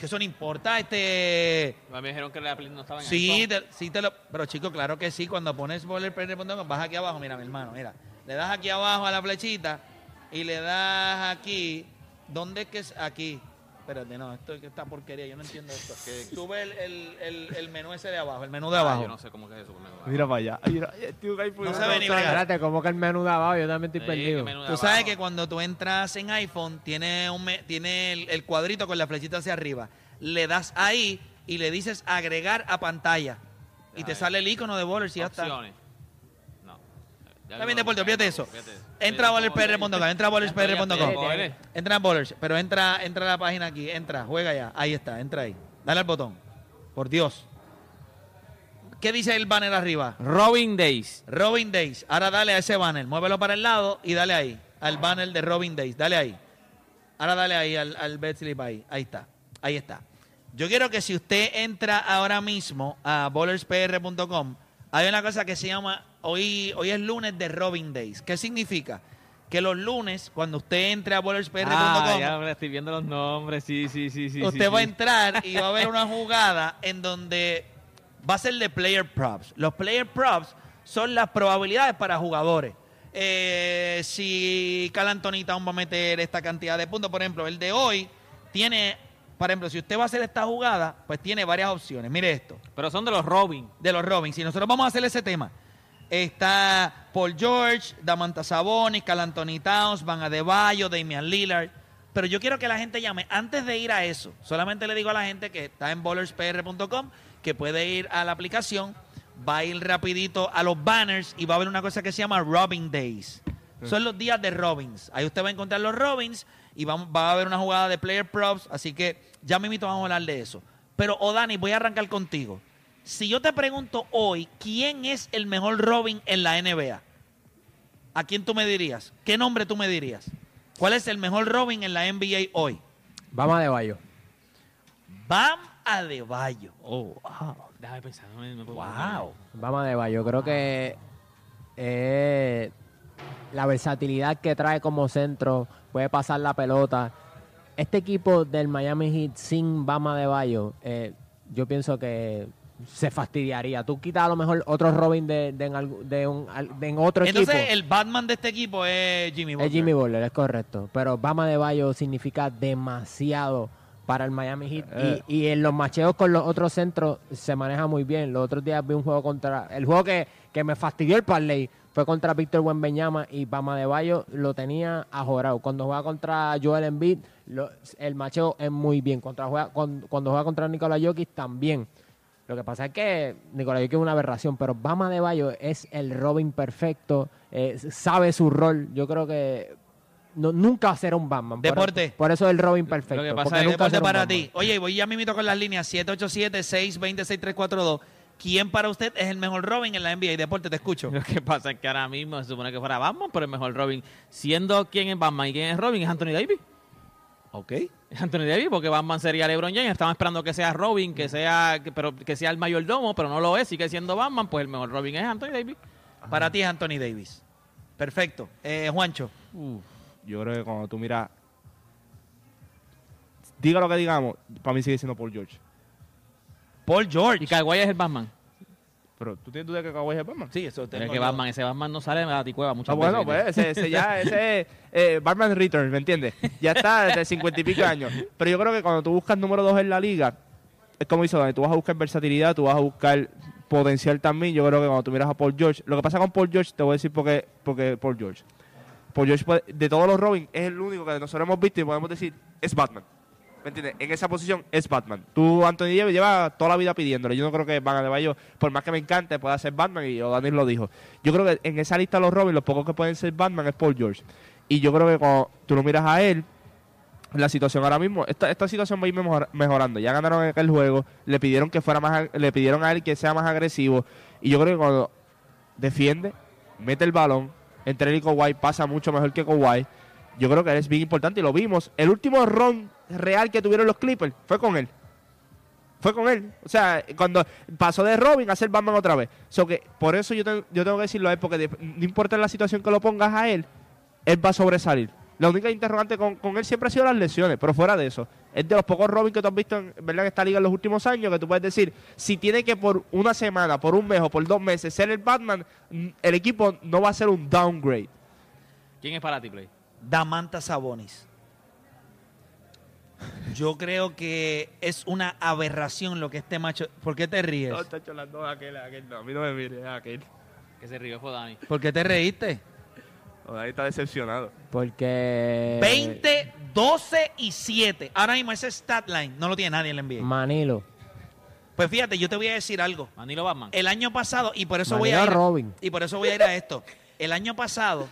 Que eso no importa, este. Me dijeron que la Play no estaba en Sí, te- sí te lo. Pero chico, claro que sí. Cuando pones bowlerpr.com, vas aquí abajo, mira, mi hermano, mira. Le das aquí abajo a la flechita y le das aquí. ¿Dónde es que es? Aquí. Espérate, no, esto es que esta porquería, yo no entiendo esto. Sube el, el, el, el menú ese de abajo, el menú de Ah, abajo. yo no sé cómo que es eso. conmigo. Mira para allá. Mira, tío, ay, No sabe ni bregar. Espérate, como que el menú de abajo, yo también estoy Sí, perdido. menú Tú sabes abajo. que cuando tú entras en iPhone, tiene, un, me- tiene el, el cuadrito con la flechita hacia arriba. Le das ahí y le dices agregar a pantalla. Y te sale el icono de Bowlers y ya está. Opciones. No- Deporte, fíjate eso. Entra a bowlerspr.com, entra a bowlerspr.com. Entra en Bowlers, pero entra, entra a la página aquí, entra, juega ya. Ahí está, entra ahí. Dale al botón. Por Dios. ¿Qué dice el banner arriba? Robin Days. Robin Days. Ahora dale a ese banner. Muévelo para el lado y dale ahí. Al banner de Robin Days. Dale ahí. Ahora dale ahí al, al bet slip ahí. Ahí está. Ahí está. Yo quiero que si usted entra ahora mismo a bowlerspr.com, hay una cosa que se llama, hoy, hoy es lunes de Robin Days. ¿Qué significa? Que los lunes, cuando usted entre a bowlerspr.com, Ah, ya me estoy viendo los nombres. Sí, sí, sí, sí. usted sí, va a entrar y va a ver una jugada en donde va a ser de player props. Los player props son las probabilidades para jugadores. Eh, si Cal Anthony Town va a meter esta cantidad de puntos, por ejemplo, el de hoy tiene, por ejemplo, si usted va a hacer esta jugada, pues tiene varias opciones. Mire esto Pero son de los Robin. de los Robins. Si nosotros vamos a hacer ese tema, está Paul George, Damanta Sabonis, Cal Anthony Towns, Van Adebayo, Damian Lillard. Pero yo quiero que la gente llame. Antes de ir a eso, solamente le digo a la gente que está en bowlerspr.com que puede ir a la aplicación, va a ir rapidito a los banners y va a ver una cosa que se llama Robin Days. Son los días de Robins. Ahí usted va a encontrar los Robins y vamos, va a haber una jugada de player props. Así que ya mismo vamos a hablar de eso. Pero, Odani, voy a arrancar contigo. Si yo te pregunto hoy, ¿quién es el mejor Robin en la NBA? ¿A quién tú me dirías? ¿Qué nombre tú me dirías? ¿Cuál es el mejor Robin en la NBA hoy? Vamos a de Bayo. Bam Adebayo. Oh, wow. Déjame pensar. no me- no puedo- Wow. Vamos a de Bayo. Creo que eh, la versatilidad que trae como centro, puede pasar la pelota. Este equipo del Miami Heat sin Bama de Bayo, eh, yo pienso que se fastidiaría. Tú quitas a lo mejor otro Robin de, de en, de un- al- de en otro Entonces, equipo. el Batman de este equipo es Jimmy Butler. Es Jimmy Butler, es correcto. Pero Bama de Bayo significa demasiado para el Miami Heat. Eh. Y, y en los macheos con los otros centros se maneja muy bien. Los otros días vi un juego contra. El juego que, que me fastidió el parlay fue contra Víctor Buenbeñama y Bama de Bayo lo tenía ajorado. Cuando juega contra Joel Embiid, lo- el macheo es muy bien. Contra, juega- cuando, cuando juega contra Nicolás Jokic también. Lo que pasa es que Nicolás Jokic es una aberración, pero Bama de Bayo es el Robin perfecto, eh, sabe su rol. Yo creo que no, nunca será un Batman. Por- Deporte. Por, eso es el Robin perfecto. Lo que pasa es- nunca Deporte para ti. Oye, voy ya mismito con las líneas 787-626-342. ¿Quién para usted es el mejor Robin en la NBA? Deporte, te escucho. Lo que pasa es que ahora mismo se supone que fuera Batman, pero el mejor Robin. Siendo quién es Batman y quién es Robin, es Anthony Davis. Ok. Es Anthony Davis, porque Batman sería LeBron James. Estaban esperando que sea Robin, que sea, que- pero que sea el mayordomo, pero no lo es. Sigue siendo Batman, pues el mejor Robin es Anthony Davis. Para ti es Anthony Davis. Perfecto. Eh, Juancho. Uf, yo creo que cuando tú miras. Diga lo que digamos, para mí sigue siendo Paul George. Paul George. Y Kawhi es el Batman. Pero tú tienes duda de que Kawhi es Batman. Sí, eso Pero es tengo que yo. Batman, ese Batman no sale de la ticueva muchas Ah, bueno, veces. pues ese, ese ya, ese eh, Batman Returns, ¿me entiendes? Ya está desde cincuenta y pico años. Pero yo creo que cuando tú buscas número dos en la liga, es como hizo Dani, tú vas a buscar versatilidad, tú vas a buscar potencial también. Yo creo que cuando tú miras a Paul George, lo que pasa con Paul George, te voy a decir por qué, porque Paul George. Paul George, de todos los Robin, es el único que nosotros hemos visto y podemos decir, es Batman. ¿Me entiendes? En esa posición es Batman. Tú, Anthony Davis, lleva toda la vida pidiéndole. Yo no creo que Van de Bayo, por más que me encante, pueda ser Batman. Y Daniel lo dijo. Yo creo que en esa lista los Robin, los pocos que pueden ser Batman es Paul George. Y yo creo que cuando tú lo miras a él, la situación ahora mismo, esta, esta situación va a ir mejor- mejorando. Ya ganaron aquel juego, le pidieron que fuera más, le pidieron a él que sea más agresivo. Y yo creo que cuando defiende, mete el balón, entre él y Kawhi pasa mucho mejor que Kawhi. Yo creo que es bien importante y lo vimos. El último ron real que tuvieron los Clippers fue con él. Fue con él. O sea, cuando pasó de Robin a ser Batman otra vez. So que por eso yo, te- yo tengo que decirlo a él, porque no importa la situación que lo pongas a él, él va a sobresalir. La única interrogante con, él siempre ha sido las lesiones, pero fuera de eso, es de los pocos Robin que tú has visto en, ¿verdad? en esta liga en los últimos años, que tú puedes decir, si tiene que por una semana, por un mes o por dos meses ser el Batman, el equipo no va a ser un downgrade. ¿Quién es para ti, Play? Damanta Sabonis. Yo creo que es una aberración lo que este macho. ¿Por qué te ríes? No, está cholando aquel, aquel, no, a mí no me mire, aquel. Que se rió fue Dani. ¿Por qué te reíste? No, ahí está decepcionado. Porque. 20, 12 y 7. Ahora mismo ese stat line no lo tiene nadie en la NBA. Manilo. Pues fíjate, yo te voy a decir algo. Manilo Batman. El año pasado, y por eso voy a ir. Robin. Y por eso voy a ir a esto. El año pasado,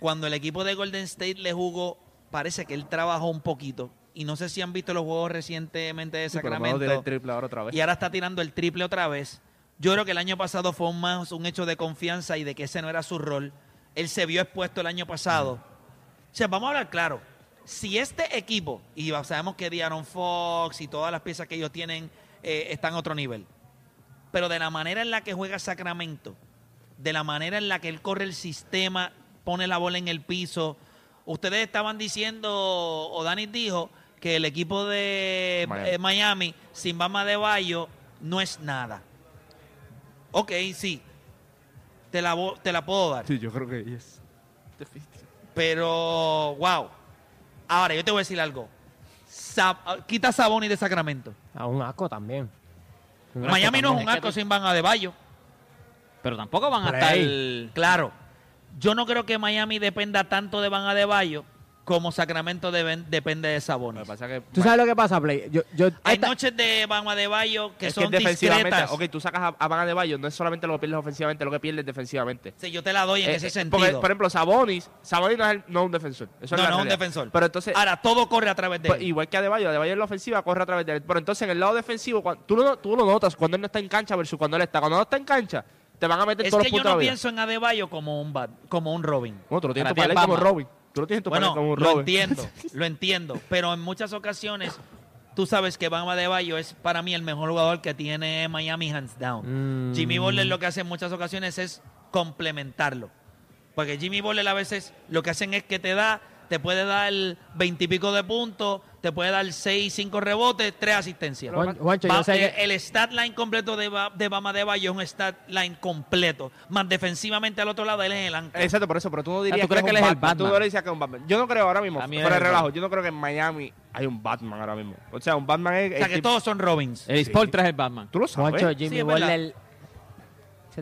cuando el equipo de Golden State le jugó, parece que él trabajó un poquito. Y no sé si han visto los juegos recientemente de Sí, menos tiene el Sacramento. triple ahora otra vez. y ahora está tirando el triple otra vez. Yo creo que el año pasado fue más un hecho de confianza y de que ese no era su rol. Él se vio expuesto el año pasado. O sea, vamos a hablar claro. Si este equipo, y sabemos que Diaron Fox y todas las piezas que ellos tienen eh, están a otro nivel, pero de la manera en la que juega Sacramento, de la manera en la que él corre el sistema, pone la bola en el piso, ustedes estaban diciendo, o Dani dijo, que el equipo de Miami. eh, Miami sin Bama de Bayo no es nada. Ok, sí. Te la, te la puedo dar. Sí, yo creo que es. Pero, wow. Ahora, yo te voy a decir algo. Sa- quita Saboni de Sacramento. A un asco también. Un asco Miami no es un arco sin Van de Bayo. Pero tampoco van a Play. estar. Claro. Yo no creo que Miami dependa tanto de Van de Bayo como Sacramento deben- depende de Sabonis. que. ¿Tú sabes lo que pasa, Play? Yo, yo, Hay esta- noches de Van de Bayo que es son que defensivamente, discretas. ok, tú sacas a, a Van de Bayo, no es solamente lo que pierdes ofensivamente, lo que pierdes defensivamente. Sí, yo te la doy en Eh, ese eh, sentido. porque, por ejemplo, Sabonis, Sabonis no es, el- no es un defensor. Eso no, es no es un defensor. Pero entonces, Ahora, todo corre a través de pues, él. igual que Adebayo, Adebayo en la ofensiva corre a través de él. Pero entonces en el lado defensivo, cuando, tú, lo, tú lo notas cuando él no está en cancha versus cuando él está. Cuando no está en cancha, te van a meter Es todos que los yo puntos no de la vida. pienso en Adebayo como un, bat- como un Robin. No, tú lo tienes tu es como. Robin. Tú lo tienes en tu Bueno, como un lo Robin. entiendo, lo entiendo. Pero en muchas ocasiones, tú sabes que Bama de Bayo es para mí el mejor jugador que tiene Miami hands down. Mm. Jimmy Butler lo que hace en muchas ocasiones es complementarlo. Porque Jimmy Butler a veces lo que hacen es que te da, te puede dar veintipico de puntos, te puede dar seis, cinco rebotes, tres asistencias. Juan- Juancho, Va- yo sé eh, que- El stat line completo de, Ba- de Bama de Bayo es un stat line completo. Más defensivamente al otro lado, él es el ancla. Exacto, por eso, pero tú no dirías ¿tú crees que, él es el Batman. Tú no dirías que es un Batman. Yo no creo ahora mismo, es el relajo, yo no creo que en Miami hay un Batman ahora mismo. O sea, un Batman es... O sea el que tipo- todos son Robins. El Spoltra es el Batman. Tú lo sabes. Juancho, Jimmy Sí,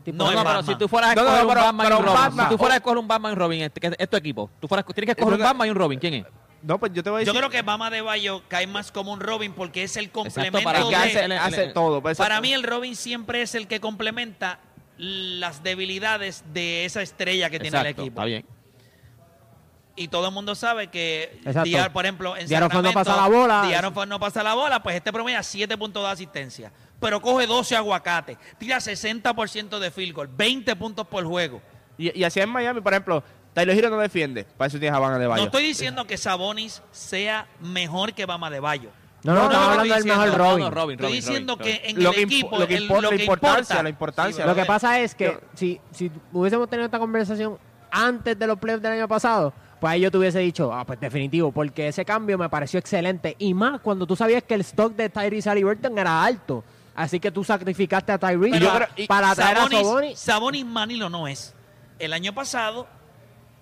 tipo No, No, no, pero si tú fueras a No, no, escoger un pero- Batman y pero un Robin, Batman- si tú fueras a escoger un Batman y un Robin, este, que es tu equipo, tú fueras, tienes que escoger un Batman y un Robin, ¿quién es? No, pues yo te voy a Yo decir... creo que Bama de Bayo cae más como un Robin porque es el complemento para Es de... que hace, el- el- hace el- todo. pues, Para exacto. mí el Robin siempre es el que complementa las debilidades de esa estrella que tiene el Exacto, equipo. está bien. Y todo el mundo sabe que, Exacto. Diar, por ejemplo, en Fox no Sacramento, pasa la bola. No pasa la bola, pues este promedia 7 puntos de asistencia. Pero coge 12 aguacates, tira 60% de field goal, 20 puntos por juego. Y, y así en Miami, por ejemplo, Tyler Hero no defiende. Para eso tienes a Van de Bayo. No estoy diciendo que Sabonis sea mejor que Bama de Bayo. No, no, No, no, hablando del mejor Robin. No, no, Robin, Estoy Robin, diciendo Robin, que en Lo el que equipo, lo que el- impo- lo la que importancia, importa- la importancia. Sí, Lo que pasa es que Yo- si, si hubiésemos tenido esta conversación antes de los playoffs del año pasado, pues ahí yo te hubiese dicho, ah, pues definitivo, porque ese cambio me pareció excelente. Y más cuando tú sabías que el stock de Tyrese Halliburton era alto. Así que tú sacrificaste a Tyrese para, para traer a Sabonis, Sabonis. Manilo no es. El año pasado,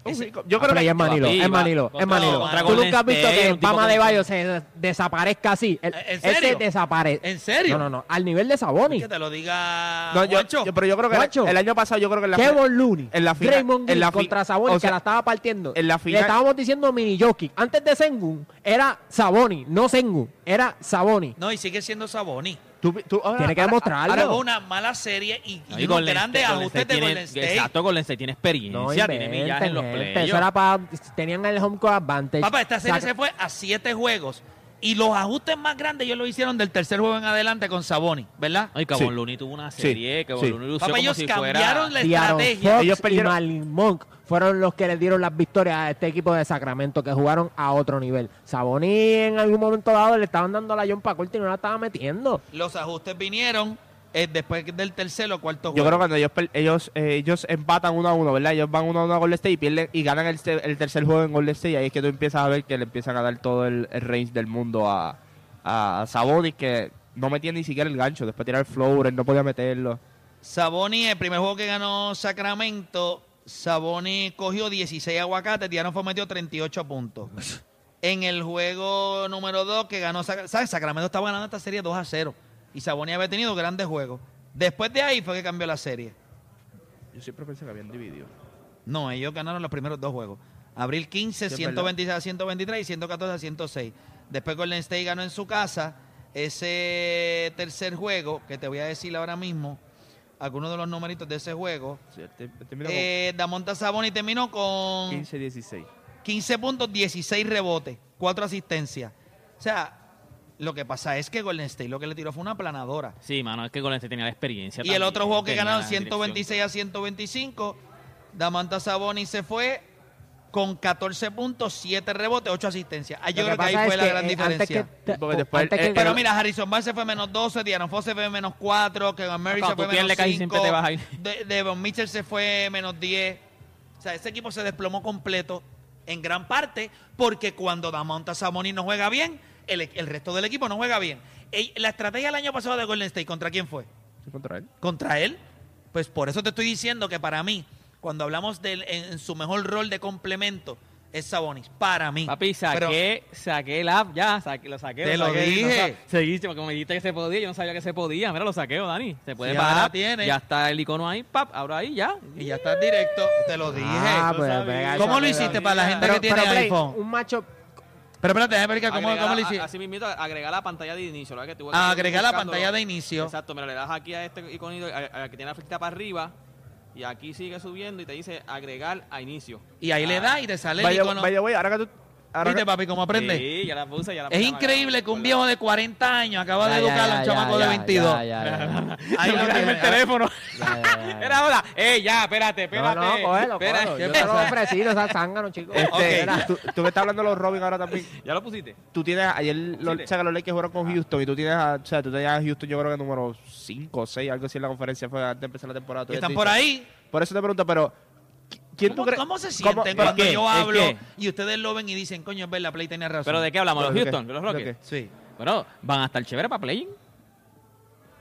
ese-. Yo Ah, creo pero que es Manilo, es. Manilo, es Manilo. contra Tú nunca has visto que Pama de Bayo se desaparezca así. Él- ¿En serio? se desaparece. ¿En serio? No, no, no. Al nivel de Sabonis. que te lo diga No, yo, yo- pero yo creo que el, el año pasado yo creo que en la Kevin Looney, en la final- Draymond en la fi- contra Sabonis, o sea, que la estaba partiendo. en la Le final- estábamos diciendo mini jockey. Antes de Sengun, era Sabonis, no Sengun, era Sabonis. No, y sigue siendo Sabonis. Tú Tú, ahora- Tiene que ahora- demostrarlo. Ahora fue una mala serie y, No, y y unos Golden grandes State- ajustes de Golden State. Exacto, Golden State tiene No experiencia, tiene millaje en los inventen, playoffs. Eso era para... Tenían el home court advantage. Papá, esta serie Sac- se fue a siete juegos. Y los ajustes más grandes ellos lo hicieron del tercer juego en adelante con Saboni, ¿verdad? Ay, Cabon Sí. Looney tuvo una Sí, serie, Cabon sí. Looney lució Papá, como ellos si cambiaron fuera... la estrategia. Fox Ellos y Malin Monk fueron los que le dieron las victorias a este equipo de Sacramento que jugaron a otro nivel. Saboni en algún momento dado le estaban dando la John Corte y no la estaba metiendo. Los ajustes vinieron eh, después del tercer o cuarto Yo juego. creo que cuando ellos ellos eh, ellos empatan uno a uno, ¿verdad? Ellos van uno a uno a Golden State y pierden y ganan el, el tercer juego en Golden State y ahí es que tú empiezas a ver que le empiezan a dar todo el, el range del mundo a, a Sabonis que no metía ni siquiera el gancho, después tirar el floater, no podía meterlo. Saboni, el primer juego que ganó Sacramento, Saboni cogió 16 aguacates, Diano fue metió 38 puntos. En el juego número 2 que ganó Sac- ¿sabes? Sacramento estaba ganando esta serie 2 a 0 y Saboni había tenido grandes juegos. Después de ahí fue que cambió la serie. Yo siempre pensé que habían dividido. No, ellos ganaron los primeros dos juegos. Abril 15, Sí, es 126 a 123 y 114 a 106. Después Golden State ganó en su casa ese tercer juego, que te voy a decir ahora mismo, algunos de los numeritos de ese juego. Sí, te- terminó Eh, Damonta Saboni terminó con con 15-16. 15 puntos, 16 rebotes, 4 asistencias. O sea, lo que pasa es que Golden State lo que le tiró fue una aplanadora. Sí, mano, es que Golden State tenía la experiencia Y el otro juego que ganaron la 126 a 125, Damanta Saboni se fue con 14 puntos, 7 rebotes, 8 asistencias. Yo creo que ahí fue la que, gran eh, diferencia. que te- Porque después antes el- que- el- Pero mira, Harrison Barnes se fue menos 12, Diana Foss se fue menos 4, Kevin Murray se fue menos pierdes casi 5, siempre te vas a ir. De- Devon Mitchell se fue menos 10. O sea, ese equipo se desplomó completo en gran parte porque cuando Damonta Saboni no juega bien, el, el resto del equipo no juega bien. La estrategia del año pasado de Golden State, ¿contra quién fue? Sí, contra él. contra él. Pues por eso te estoy diciendo que para mí, cuando hablamos de él en, en su mejor rol de complemento, es Sabonis. Para mí. Papi, saqué, saqué el app, ya, saqué, lo saqué. Te lo saqué, dije. no seguiste, porque me dijiste que se podía, yo no sabía que se podía. Mira, lo saqueo, Dani. Se puede pagar. la tiene. Ya está el icono ahí, pap, ahora ahí ya. Y ya estás directo. Te lo dije. Ah, pues, venga, ¿Cómo lo hiciste para la gente Pero, que tiene pero, Play, iPhone? un macho... Pero espérate, déjame ver cómo, Agregar- cómo lo a- hiciste. Así mismo, agregar la pantalla de inicio. ¿verdad? Que Ah, agregar la pantalla de inicio. Exacto, mira, le das aquí a este iconito, a- a que tiene la flechita para arriba. Y aquí sigue subiendo y te dice agregar a inicio. Y ahí le Ah. das y te sale el Vaya, icono. vaya, güey, ahora que tú... Ahora ¿Viste, papi, cómo aprende? Sí, ya la puse, ya la Es puse. increíble que un viejo de 40 años acaba de educar a un chamaco de ya, 22. ya, ya, ya. Ahí lo tiene. el teléfono. Ya, ya, ya, ya. Era ahora. ¡Ey, ya, espérate, No, espérate! no, cógelo, Espera, cógelo. Yo ¿qué te lo he ofrecido, esa zángano, chicos. Este, tú, tú me estás hablando de los Robin ahora también. ¿Ya lo pusiste? Tú tienes, ayer los, o sea, que los Lakers jugaron con Houston y tú tienes, a- o sea, tú tenías a Houston yo creo que número 5 o 6, algo así en la conferencia fue antes de empezar la temporada. Están por ahí. Por eso te pregunto, pero ¿quién tú ¿Cómo, crees? cómo se cómo- sienten pero cuando qué? yo ¿El hablo qué? y ustedes lo ven y dicen, coño, es verdad, Play tenía razón? ¿Pero de qué hablamos? ¿Los ¿Pero de Houston? los ¿De Rockets? Sí. Bueno, van a estar chéveres para play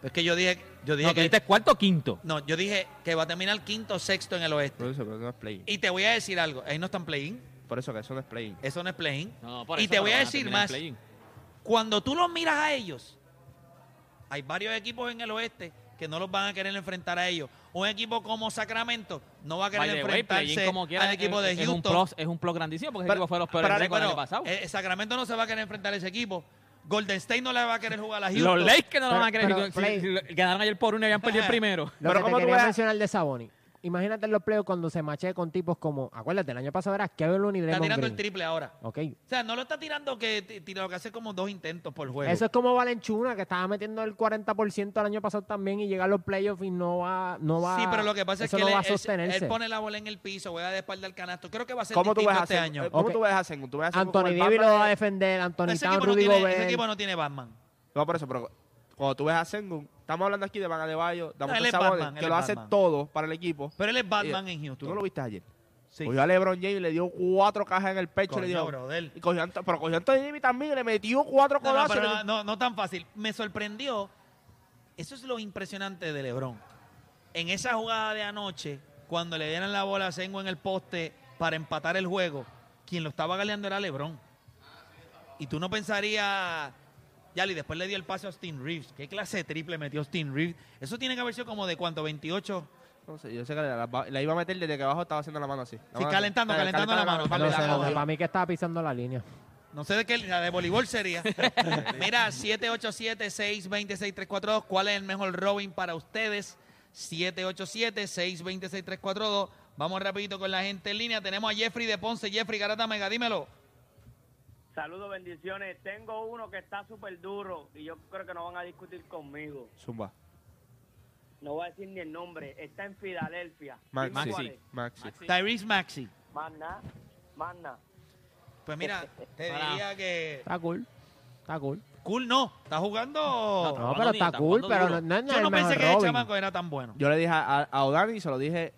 Es que yo dije, yo dije No, que este es cuarto o quinto. no, yo dije que va a terminar quinto o sexto en el oeste. Por eso, pero no es play. Y te voy a decir algo, ahí no están playing, Por eso que eso no es play. eso no es playing. No, por y te voy a decir más, play-in. cuando tú los miras a ellos, hay varios equipos en el oeste que no los van a querer enfrentar a ellos. Un equipo como Sacramento no va a querer way, enfrentarse como quiera, al equipo de es, es un Houston. plus, es un plus grandísimo porque ese Pero- equipo fue los peores pero- récords el año pasado. eh, Sacramento no se va a querer enfrentar a ese equipo. Golden State no le va a querer jugar a Houston. los Lakers no lo Pero- van a querer. pero, si- si- si ganaron ayer por uno y habían perdido el primero. Lo Pero que ¿cómo te tú quería ves- mencionar de Saboni. Imagínate en los playoffs cuando se machee con tipos como, acuérdate, el año pasado era Kevin Looney Está tirando el triple ahora. Ok. O sea, no lo está tirando que lo que hace como dos intentos por juego. Eso es como Valenchuna, que estaba metiendo el 40% el año pasado también y llega a los playoffs y no va, no va sí, pero lo que pasa es que no él, va a sostenerse. él pone la bola en el piso, juega de espalda al canasto. Creo que va a ser ¿Cómo tú ves a este Sengun? año. Eh, ¿Cómo tú ves a Sengun? ¿Tú ves a Sengun Anthony como el Davis lo va a de- defender, Anthony equipo no Rudy tiene, Gobert. ese equipo no tiene Batman. No, por eso, pero cuando tú ves a Sengun, estamos hablando aquí de Van Adebayo, de él es Sabonis, Batman, que lo hace Batman. todo para el equipo. Pero él es Batman Y- en Tú Houston. no lo viste ayer. Sí. Cogió a LeBron James y le dio cuatro cajas en el pecho. le dio, brother. y cogió pero cogió a Anthony Davis también y le metió cuatro No, no, codazos. no, no, no tan fácil. Me sorprendió. Eso es lo impresionante de LeBron. En esa jugada de anoche, cuando le dieron la bola a Sengo en el poste para empatar el juego, quien lo estaba galeando era LeBron. Y tú no pensarías. Ya, y después le dio el pase a Austin Reeves. ¿Qué clase de triple metió Austin Reeves? Eso tiene que haber sido como de cuánto, 28. No sé, yo sé que la, la- la iba a meter desde que abajo estaba haciendo la mano así. La Sí, mano calentando, así. calentando la mano, no sé, para mí que estaba pisando la línea. No sé de qué, la de voleibol sería. Mira, 787-626-342. ¿Cuál es el mejor Robin para ustedes? 787-626-342. Vamos rapidito con la gente en línea. Tenemos a Jeffrey de Ponce. Jeffrey Garata Mega, dímelo. Saludos, bendiciones. Tengo uno que está súper duro y yo creo que no van a discutir conmigo. Zumba. No voy a decir ni el nombre. Está en Filadelfia. Maxi. Dime cuál es. Maxi. Tyrese Maxi. Más nada, más nada. Pues mira, te Para. diría que... Está cool. Está cool. Cool no. Está jugando... No, pero está cool, pero no, no es Yo el no pensé que ese Robin. chamaco era tan bueno. Yo le dije a, a O'Dani y se lo dije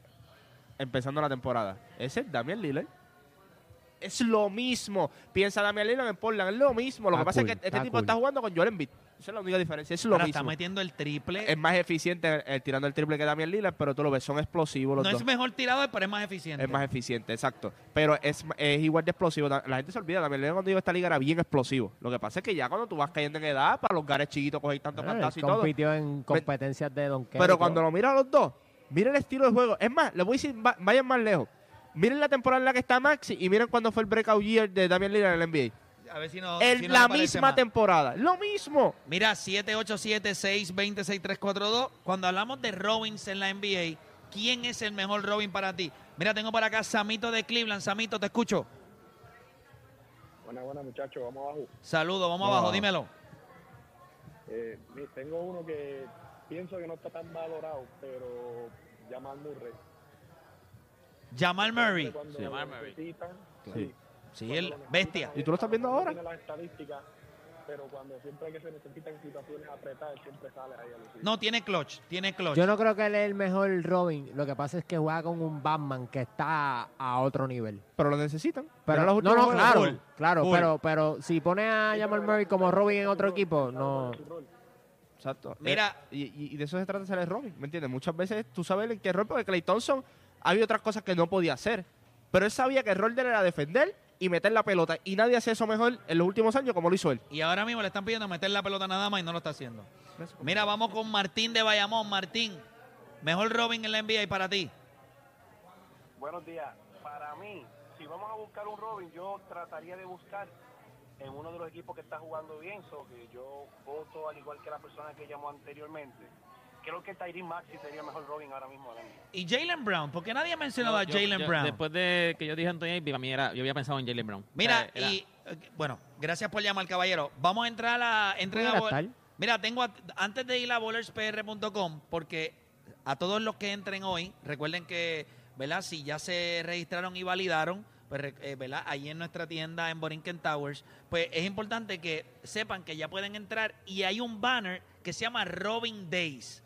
empezando la temporada. Ese es Damian Lillard. Es lo mismo. Piensa Damian Lillard en Portland. Es lo mismo. Lo Está que pasa cool, es que este está tipo cool. está jugando con Joel Embiid. Esa es la única diferencia. Es lo Ahora está mismo. metiendo el triple. Es más eficiente eh, tirando el triple que Damian Lillard, pero tú lo ves, son explosivos los no dos. es mejor tirador, pero es más eficiente. Es más eficiente, exacto. Pero es, es igual de explosivo. La gente se olvida, Damian Lillard cuando iba a esta liga era bien explosivo. Lo que pasa es que ya cuando tú vas cayendo en edad, para los gares chiquitos coger tantos Ah, y todo. compitió en competencias de donkeo. Pero cuando lo miras a los dos, miren el estilo de juego. Es más, les voy a decir, va- vayan más lejos. Miren la temporada en la que está Maxi y miren cuándo fue el breakout year de Damian Lillard en el NBA. A ver si no. En si no la misma más. temporada. Lo mismo. Mira, 787-626-342. Cuando hablamos de Robins en la NBA, ¿quién es el mejor Robin para ti? Mira, tengo por acá Samito de Cleveland. Samito, te escucho. Buenas, buenas muchachos, vamos abajo. Saludos, vamos No. abajo, dímelo. Eh, tengo uno que pienso que no está tan valorado, pero Jamal Murray. Jamal Murray. Sí, Jamal Murray. Sí. Sí, el bestia. ¿Y tú lo estás viendo no ahora? Tiene las estadísticas, pero cuando siempre que se necesitan situaciones apretadas, él siempre sale ahí a lucir. No, tiene clutch, tiene clutch. Yo no creo que él es el mejor Robin. Lo que pasa es que juega con un Batman que está a otro nivel. Pero lo necesitan. Pero, los no, no, claro, claro, pero, pero si pone a Jamal Murray como Robin en otro equipo, no. Exacto. Mira. Eh, y, y- y de eso se trata de ser el Robin, ¿me entiendes? Muchas veces tú sabes en qué rol, porque Clay Thompson había otras cosas que no podía hacer. Pero él sabía que el rol de él era defender y meter la pelota. Y nadie hace eso mejor en los últimos años como lo hizo él. Y ahora mismo le están pidiendo meter la pelota nada más y no lo está haciendo. Mira, vamos con Martín de Bayamón. Martín, mejor Robin en la NBA para ti. Buenos días. Para mí, si vamos a buscar un Robin, yo trataría de buscar en uno de los equipos que está jugando bien, so que yo voto al igual que la persona que llamó anteriormente. Creo que Tyrese Maxi sería mejor Robin ahora mismo. Y Jalen Brown, porque nadie ha mencionado No, a Jalen Brown. Después de que yo dije Anthony Davis, para mí era, yo había pensado en Jalen Brown. Mira, O sea, era- y bueno, gracias por llamar, caballero. Vamos a entrar a la. a estar. Mira, tengo a- antes de ir a bowlerspr.com, porque a todos los que entren hoy, recuerden que, ¿verdad? Si ya se registraron y validaron, pues, eh, ¿verdad? Ahí en nuestra tienda en Borinquen Towers, pues es importante que sepan que ya pueden entrar y hay un banner que se llama Robin Days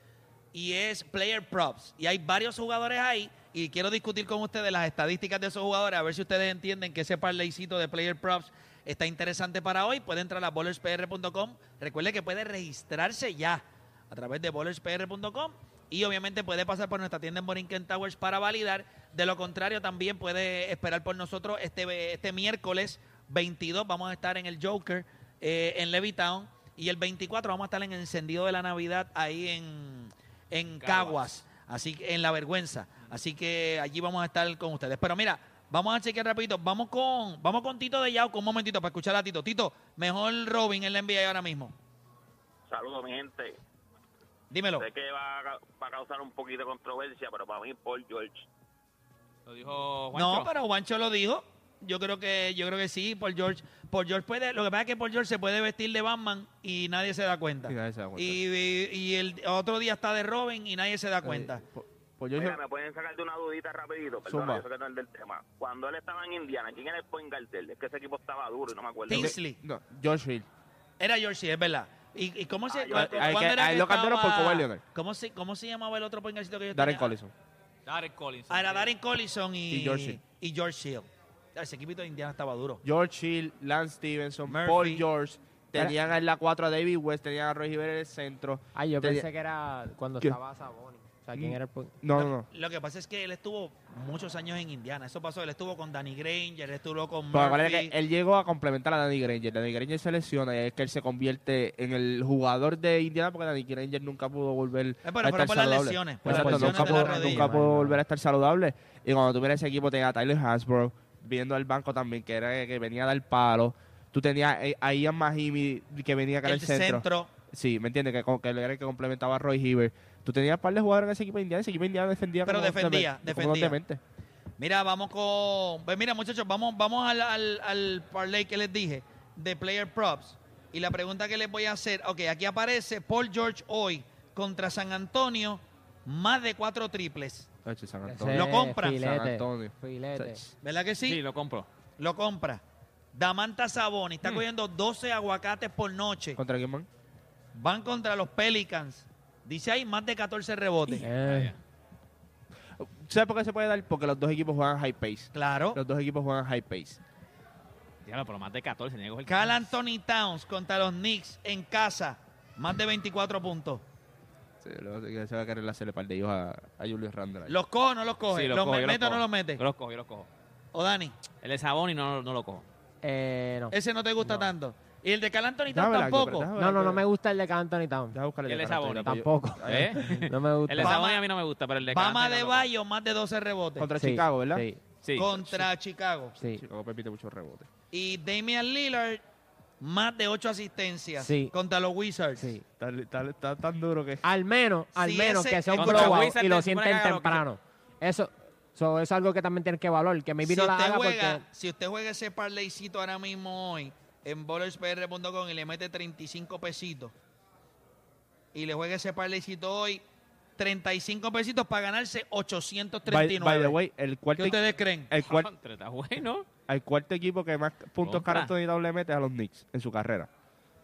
y es Player Props. Y hay varios jugadores ahí y quiero discutir con ustedes las estadísticas de esos jugadores, a ver si ustedes entienden que ese parlaycito de Player Props está interesante para hoy. Puede entrar a bowlerspr.com. Recuerde que puede registrarse ya a través de bowlerspr.com y obviamente puede pasar por nuestra tienda en Borinquen Towers para validar. De lo contrario, también puede esperar por nosotros este, este miércoles 22. Vamos a estar en el Joker eh, en Levittown y el 24 vamos a estar en encendido de la Navidad ahí en, en Caguas. Así que en la vergüenza. Así que allí vamos a estar con ustedes. Pero mira, vamos a chequear rapidito. Vamos con, vamos con Tito de Yauco un momentito para escuchar a Tito. Tito, mejor Robin en la NBA ahora mismo. Saludos, mi gente. Dímelo. Sé que va a, va a causar un poquito de controversia, pero para mí, Paul George. Lo dijo No, Juancho. pero Juancho lo dijo. Yo creo que yo creo que sí, Paul George. Paul George puede, lo que pasa es que Paul George se puede vestir de Batman y nadie se da cuenta. Sí, nadie se da cuenta. Y, y- y el otro día está de Robin y nadie se da cuenta. Eh, po- pues yo Mira, me pueden sacar de una dudita rapidito, perdón, yo sé que no es del tema. Cuando él estaba en Indiana, ¿quién era el point guard? Es que ese equipo estaba duro y no me acuerdo. Tinsley. no, George Hill. Era George, Hill, es verdad. ¿Y, y cómo se, Ah, yo- cu- hay cuándo que- era que lo cambiaron por estaba- Kawhi Leonard. ¿Cómo se, ¿Cómo se llamaba el otro poingarcito que yo Darren tenía? Collison. Derek Collins. Ah, era Darren Collison y, Y George Hill. y George Hill. Ah, Ese equipito de Indiana estaba duro. George Hill, Lance Stevenson, Murphy. Paul George. Tenían en la 4 a David West, tenían a Roy Hibbert en el centro. Ay, yo Tenía- pensé que era cuando ¿Qué? estaba Saboni. O sea, ¿quién era el point? No, no, no. Lo que pasa es que él estuvo muchos años en Indiana. Eso pasó. Él estuvo con Danny Granger, él estuvo con Pero Murphy. acuérdate que él llegó a complementar a Danny Granger. Danny Granger se lesiona y es que él se convierte en el jugador de Indiana porque Danny Granger nunca pudo volver Eh, pero a estar por las saludable. lesiones, por las lesiones nunca, pudo, rodilla. nunca pudo volver a estar saludable. Y cuando tú miras ese equipo, tenía a Tyler Hasbro, viendo al banco también, que era que venía a dar palo. Tú tenías eh, a Ian Mahimi que venía acá El centro. centro. Sí, ¿me entiendes? Que, que era el que complementaba a Roy Hibbert. Tú tenías un par de jugadores en ese equipo de Indiana. Ese equipo de Indiana defendía Pero defendía, defendía. Mira, vamos con. Pues mira, muchachos, vamos, vamos al, al, al parlay que les dije de player props. Y la pregunta que les voy a hacer, ok, aquí aparece Paul George hoy contra San Antonio, más de cuatro triples. Tacho, San Ese Antonio. Lo compra. San Filete, Antonio. filete. ¿Verdad que sí? Sí, lo compro. Lo compra. Damanta Saboni está cogiendo 12 aguacates por noche. ¿Contra quién, man? Van contra los Pelicans. Dice ahí más de 14 rebotes. Eh, ¿Sabes por qué se puede dar? Porque los dos equipos juegan high pace. Claro. Los dos equipos juegan high pace. Diablo, pero más de 14. Tenía que coger Cal Anthony Towns contra los Knicks en casa. Más de 24 puntos. Sí, luego se se va a querer hacerle par de ellos a, Randle. ahí. ¿Los cojo o no los coge? Sí, ¿Los, cojo, yo mete o no cojo. los mete? Yo los cojo, yo los cojo. ¿O Dani? El de Saboni no, no lo cojo. eh, no. Ese no te gusta tanto. ¿Y el de Cal Anthony Towns Déjame ver algo, tampoco? pero déjame No, ver no, no me gusta el de Anthony Town. Déjame buscarle ¿Y el de de yo- Tampoco. ¿Eh? No me gusta. El de Saboni a mí no me gusta, pero el de Bama Canter de no lo Bayo, más de 12 rebotes. Contra Sí, Chicago, ¿verdad? Sí. Sí. Contra Chicago. sí. Chicago permite muchos rebotes. Y Damian Lillard, más de 8 asistencias. Sí. Contra los Wizards. sí. Está, está- está tan duro que... Al menos, al Sí, menos ese- que sea un Contra blowout Wizards y lo te sienten haga lo que temprano. Eso, eso es algo que también tienes que valorar. Que Si no la usted, haga juega, porque... si usted juega ese parlaycito ahora mismo hoy en bowlerspr.com y le mete 35 pesitos y le juega ese parlaycito hoy, 35 pesitos para ganarse By, 839. by the way, el ¿Qué cuarto, ustedes creen? el, cuar- Contra, Está bueno. El cuarto equipo que más puntos Compra. Carl Anthony Towns le mete es a los Knicks en su carrera.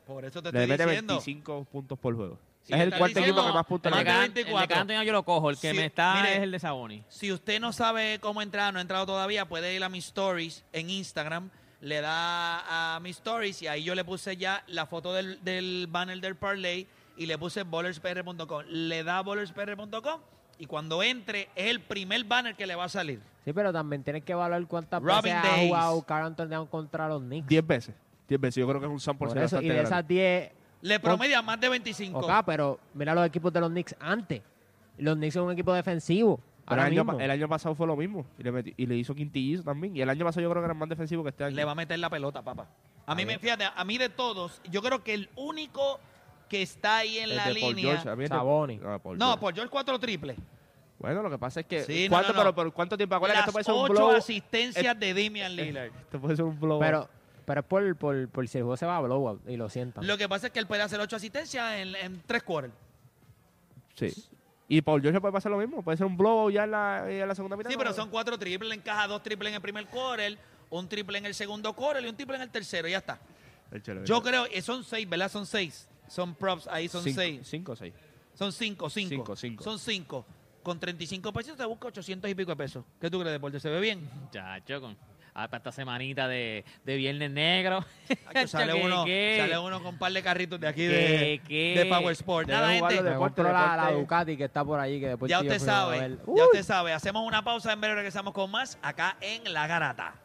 Por eso te Le estoy mete diciendo. 25 puntos por juego. Sí, es el cuarto diciendo equipo que más puntos le mete. el de 24. Can Anthony yo lo cojo. El que me está mire. es el de Saboni. Si usted no sabe cómo entrar, no ha entrado todavía, puede ir a mis stories en Instagram, le da a mis stories y ahí yo le puse ya la foto del, del banner del parlay y le puse bowlerspr.com. Le da a bowlerspr.com y cuando entre es el primer banner que le va a salir. Sí, pero también tienes que valorar cuántas Robin veces ha Days. jugado Carl Anthony Towns contra los Knicks. 10 veces. 10 veces. Yo creo que es un sample Por eso, y de esas 10... Le promedia más de 25. Ok, pero mira los equipos de los Knicks antes. Los Knicks son un equipo defensivo. Pero el año, el año pasado fue lo mismo. Y le, y le hizo quintillizo también. Y el año pasado yo creo que era más defensivo que este año. Le va a meter la pelota, papá. A mí A me ver. fíjate, a mí de todos, yo creo que el único que está ahí en El la de Paul línea. George, a mí de- Sabonis. Paul no, George. por George cuatro triples. Bueno, lo que pasa es que. Sí, no, ¿cuánto, no, no. Pero, pero ¿cuánto tiempo? Acuérdate que esto puede ser un ocho blow. asistencias de Damian Lillard. Esto puede ser un blow. Pero, pero es por, por, por si el juego se va a blowout y lo sientan. Lo que pasa es que él puede hacer ocho asistencias en, en tres quarters. Sí. Y Paul George puede pasar lo mismo. Puede ser un blow ya en la, ya en la segunda mitad. Sí, pero son cuatro triples, encaja dos triples en el primer quarter, un triple en el segundo quarter y un triple en el tercero, ya está. El chelo, el Yo chelo. creo, eh, son seis, ¿verdad? Son seis. Son props, ahí son Cinco- seis. Cinco o seis. Son cinco, cinco. Cinco, cinco. Son cinco. Con 35 pesos te busca 800 y pico de pesos. ¿Qué tú crees, Deporte? ¿Se ve bien? Chacho, con, ah, para esta semanita de, de Viernes Negro. Sale, ¿Qué, uno, qué? sale uno con un par de carritos de aquí de, de Power Sport. Nada, gente. deporte, compró la, la deporte. Ducati que está por allí. Que después Ya usted sabe. Ya usted sabe. Hacemos una pausa en breve regresamos con más acá en La Garata.